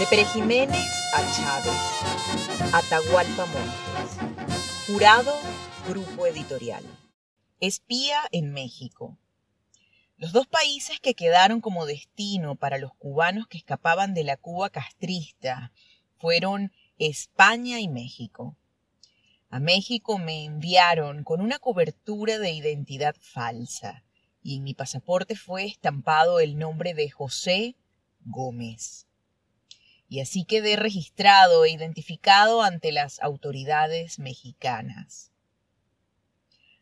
De Pere Jiménez a Chávez. Atahualpa Montes. Jurado, Grupo Editorial. Espía en México. Los dos países que quedaron como destino para los cubanos que escapaban de la Cuba castrista fueron España y México. A México me enviaron con una cobertura de identidad falsa y en mi pasaporte fue estampado el nombre de José Gómez y así quedé registrado e identificado ante las autoridades mexicanas.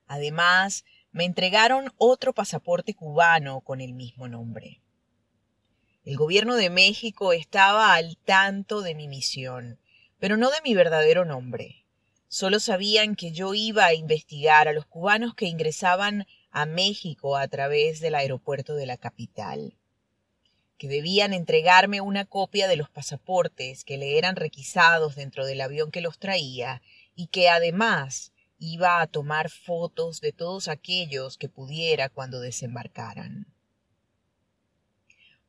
Además, me entregaron otro pasaporte cubano con el mismo nombre. El gobierno de México estaba al tanto de mi misión, pero no de mi verdadero nombre. Solo sabían que yo iba a investigar a los cubanos que ingresaban a México a través del aeropuerto de la capital que debían entregarme una copia de los pasaportes que le eran requisados dentro del avión que los traía y que además iba a tomar fotos de todos aquellos que pudiera cuando desembarcaran.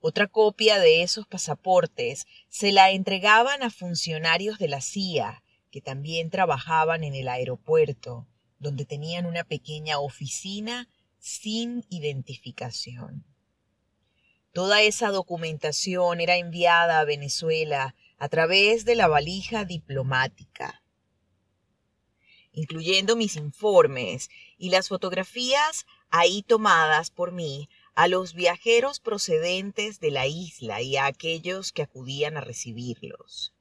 Otra copia de esos pasaportes se la entregaban a funcionarios de la CIA que también trabajaban en el aeropuerto, donde tenían una pequeña oficina sin identificación. Toda esa documentación era enviada a Venezuela a través de la valija diplomática, incluyendo mis informes y las fotografías ahí tomadas por mí a los viajeros procedentes de la isla y a aquellos que acudían a recibirlos.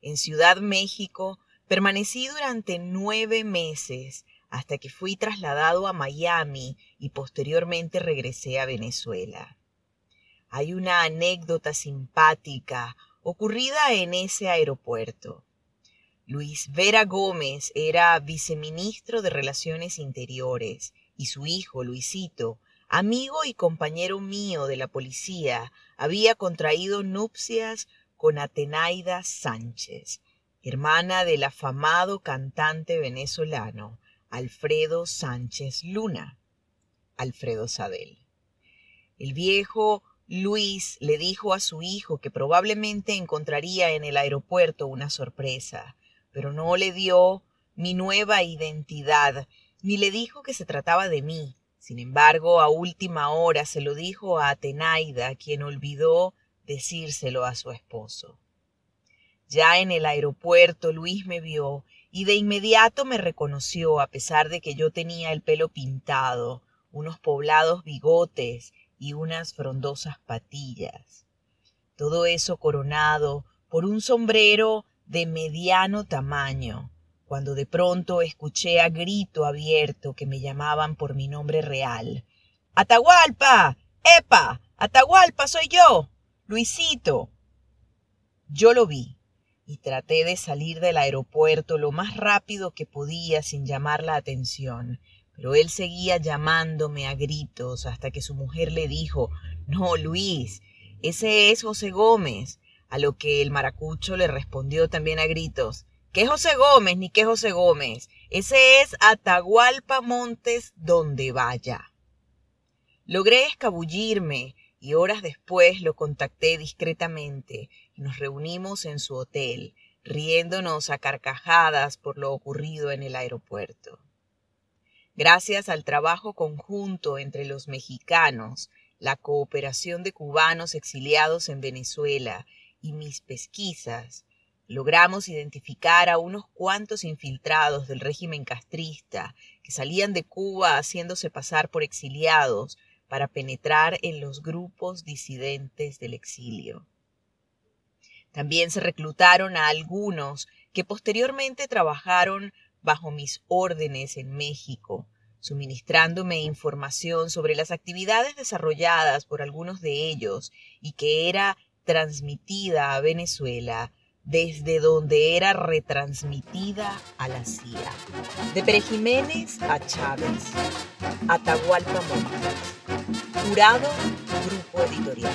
En Ciudad México permanecí durante nueve meses hasta que fui trasladado a Miami y posteriormente regresé a Venezuela. Hay una anécdota simpática ocurrida en ese aeropuerto. Luis Vera Gómez era viceministro de Relaciones Interiores y su hijo, Luisito, amigo y compañero mío de la policía, había contraído nupcias con Atenaida Sánchez, hermana del afamado cantante venezolano Alfredo Sánchez Luna, Alfredo Sadel. El viejo Luis le dijo a su hijo que probablemente encontraría en el aeropuerto una sorpresa, pero no le dio mi nueva identidad, ni le dijo que se trataba de mí. Sin embargo, a última hora se lo dijo a Atenaida, quien olvidó decírselo a su esposo. Ya en el aeropuerto Luis me vio y de inmediato me reconoció a pesar de que yo tenía el pelo pintado, unos poblados bigotes y unas frondosas patillas. Todo eso coronado por un sombrero de mediano tamaño, cuando de pronto escuché a grito abierto que me llamaban por mi nombre real. ¡Atahualpa! ¡Epa! ¡Atahualpa soy yo! Luisito. Yo lo vi y traté de salir del aeropuerto lo más rápido que podía sin llamar la atención, pero él seguía llamándome a gritos hasta que su mujer le dijo, No, Luis, ese es José Gómez, a lo que el maracucho le respondió también a gritos, ¿qué José Gómez ni qué José Gómez? Ese es Atahualpa Montes donde vaya. Logré escabullirme y horas después lo contacté discretamente y nos reunimos en su hotel, riéndonos a carcajadas por lo ocurrido en el aeropuerto. Gracias al trabajo conjunto entre los mexicanos, la cooperación de cubanos exiliados en Venezuela y mis pesquisas, logramos identificar a unos cuantos infiltrados del régimen castrista que salían de Cuba haciéndose pasar por exiliados para penetrar en los grupos disidentes del exilio. También se reclutaron a algunos que posteriormente trabajaron bajo mis órdenes en México, suministrándome información sobre las actividades desarrolladas por algunos de ellos y que era transmitida a Venezuela desde donde era retransmitida a la CIA. De Pere Jiménez a Chávez, Atahualpa Montes. Jurado, Grupo Editorial.